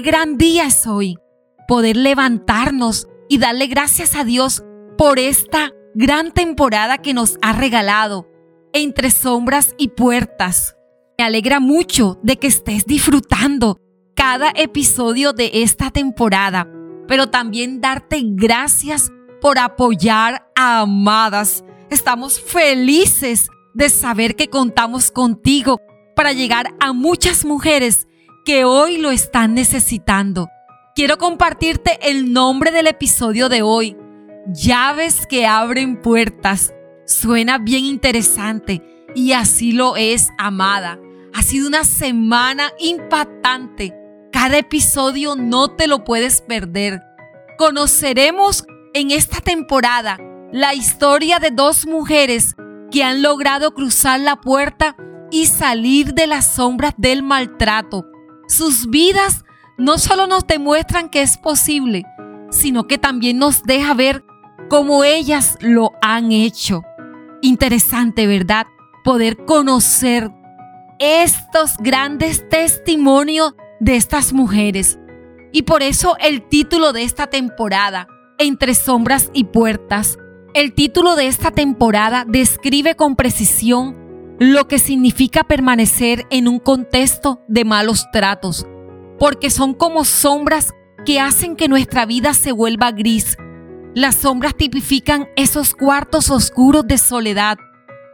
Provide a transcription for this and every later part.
gran día es hoy poder levantarnos y darle gracias a Dios por esta gran temporada que nos ha regalado entre sombras y puertas. Me alegra mucho de que estés disfrutando cada episodio de esta temporada, pero también darte gracias por apoyar a Amadas. Estamos felices de saber que contamos contigo para llegar a muchas mujeres que hoy lo están necesitando. Quiero compartirte el nombre del episodio de hoy. Llaves que abren puertas. Suena bien interesante y así lo es, amada. Ha sido una semana impactante. Cada episodio no te lo puedes perder. Conoceremos en esta temporada la historia de dos mujeres que han logrado cruzar la puerta y salir de las sombras del maltrato. Sus vidas no solo nos demuestran que es posible, sino que también nos deja ver cómo ellas lo han hecho. Interesante, ¿verdad? Poder conocer estos grandes testimonios de estas mujeres. Y por eso el título de esta temporada, Entre sombras y puertas, el título de esta temporada describe con precisión lo que significa permanecer en un contexto de malos tratos, porque son como sombras que hacen que nuestra vida se vuelva gris. Las sombras tipifican esos cuartos oscuros de soledad,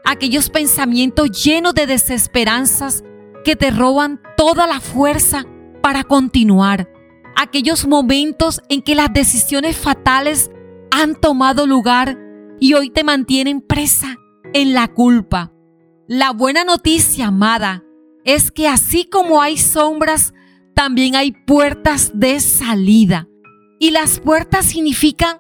aquellos pensamientos llenos de desesperanzas que te roban toda la fuerza para continuar, aquellos momentos en que las decisiones fatales han tomado lugar y hoy te mantienen presa en la culpa. La buena noticia, amada, es que así como hay sombras, también hay puertas de salida. Y las puertas significan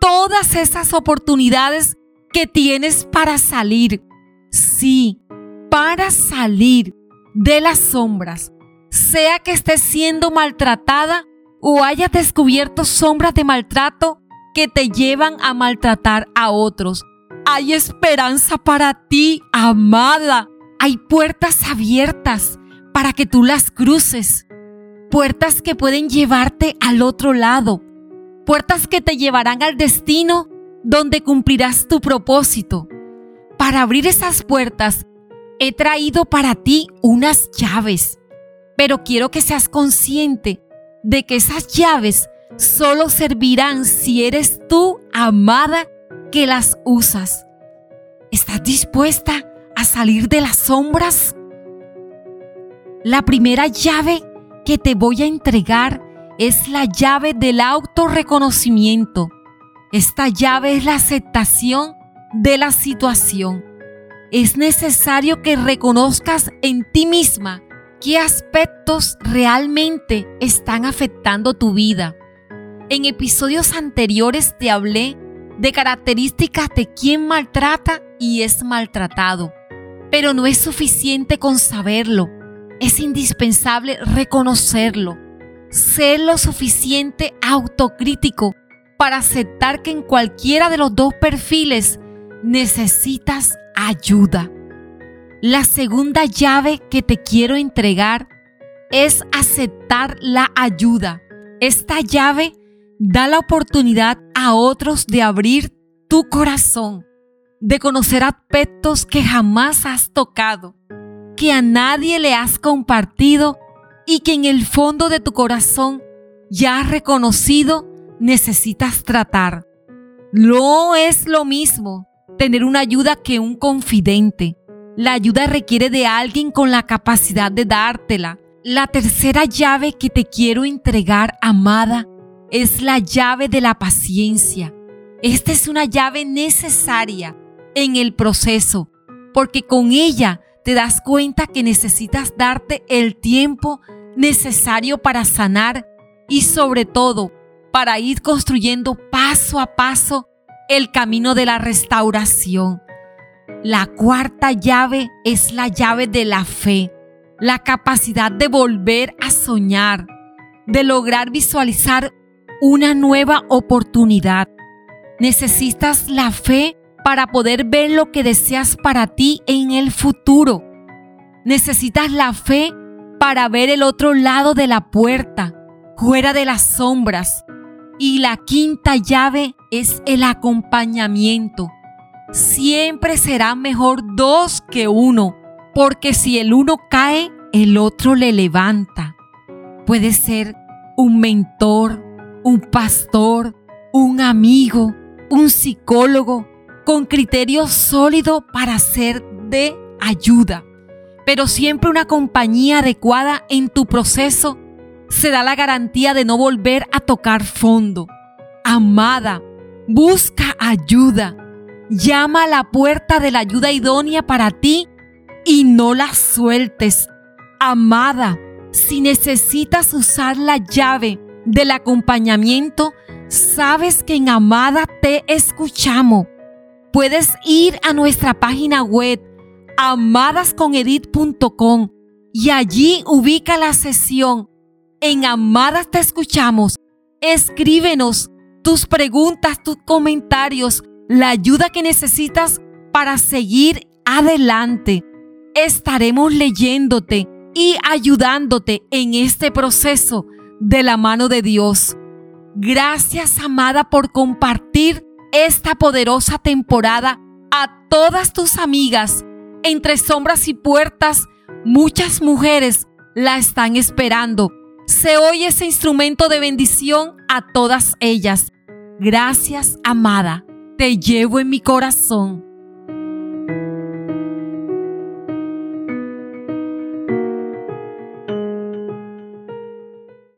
todas esas oportunidades que tienes para salir. Sí, para salir de las sombras. Sea que estés siendo maltratada o hayas descubierto sombras de maltrato que te llevan a maltratar a otros. Hay esperanza para ti, amada. Hay puertas abiertas para que tú las cruces. Puertas que pueden llevarte al otro lado. Puertas que te llevarán al destino donde cumplirás tu propósito. Para abrir esas puertas, he traído para ti unas llaves. Pero quiero que seas consciente de que esas llaves solo servirán si eres tú, amada, que las usas. ¿Estás dispuesta a salir de las sombras? La primera llave que te voy a entregar es la llave del autorreconocimiento. Esta llave es la aceptación de la situación. Es necesario que reconozcas en ti misma qué aspectos realmente están afectando tu vida en episodios anteriores te hablé de características de quien maltrata y es maltratado, pero no es suficiente con saberlo, es indispensable reconocerlo, ser lo suficiente autocrítico para aceptar que en cualquiera de los dos perfiles necesitas ayuda. La segunda llave que te quiero entregar es aceptar la ayuda. Esta llave Da la oportunidad a otros de abrir tu corazón, de conocer aspectos que jamás has tocado, que a nadie le has compartido y que en el fondo de tu corazón ya has reconocido necesitas tratar. No es lo mismo tener una ayuda que un confidente. La ayuda requiere de alguien con la capacidad de dártela. La tercera llave que te quiero entregar, amada, es la llave de la paciencia. Esta es una llave necesaria en el proceso, porque con ella te das cuenta que necesitas darte el tiempo necesario para sanar y sobre todo para ir construyendo paso a paso el camino de la restauración. La cuarta llave es la llave de la fe, la capacidad de volver a soñar, de lograr visualizar una nueva oportunidad. Necesitas la fe para poder ver lo que deseas para ti en el futuro. Necesitas la fe para ver el otro lado de la puerta, fuera de las sombras. Y la quinta llave es el acompañamiento. Siempre será mejor dos que uno, porque si el uno cae, el otro le levanta. Puede ser un mentor, un pastor, un amigo, un psicólogo, con criterio sólido para ser de ayuda. Pero siempre una compañía adecuada en tu proceso se da la garantía de no volver a tocar fondo. Amada, busca ayuda. Llama a la puerta de la ayuda idónea para ti y no la sueltes. Amada, si necesitas usar la llave del acompañamiento, sabes que en Amada te escuchamos. Puedes ir a nuestra página web amadasconedit.com y allí ubica la sesión. En Amadas te escuchamos. Escríbenos tus preguntas, tus comentarios, la ayuda que necesitas para seguir adelante. Estaremos leyéndote y ayudándote en este proceso de la mano de Dios. Gracias, amada, por compartir esta poderosa temporada a todas tus amigas. Entre sombras y puertas, muchas mujeres la están esperando. Se oye ese instrumento de bendición a todas ellas. Gracias, amada. Te llevo en mi corazón.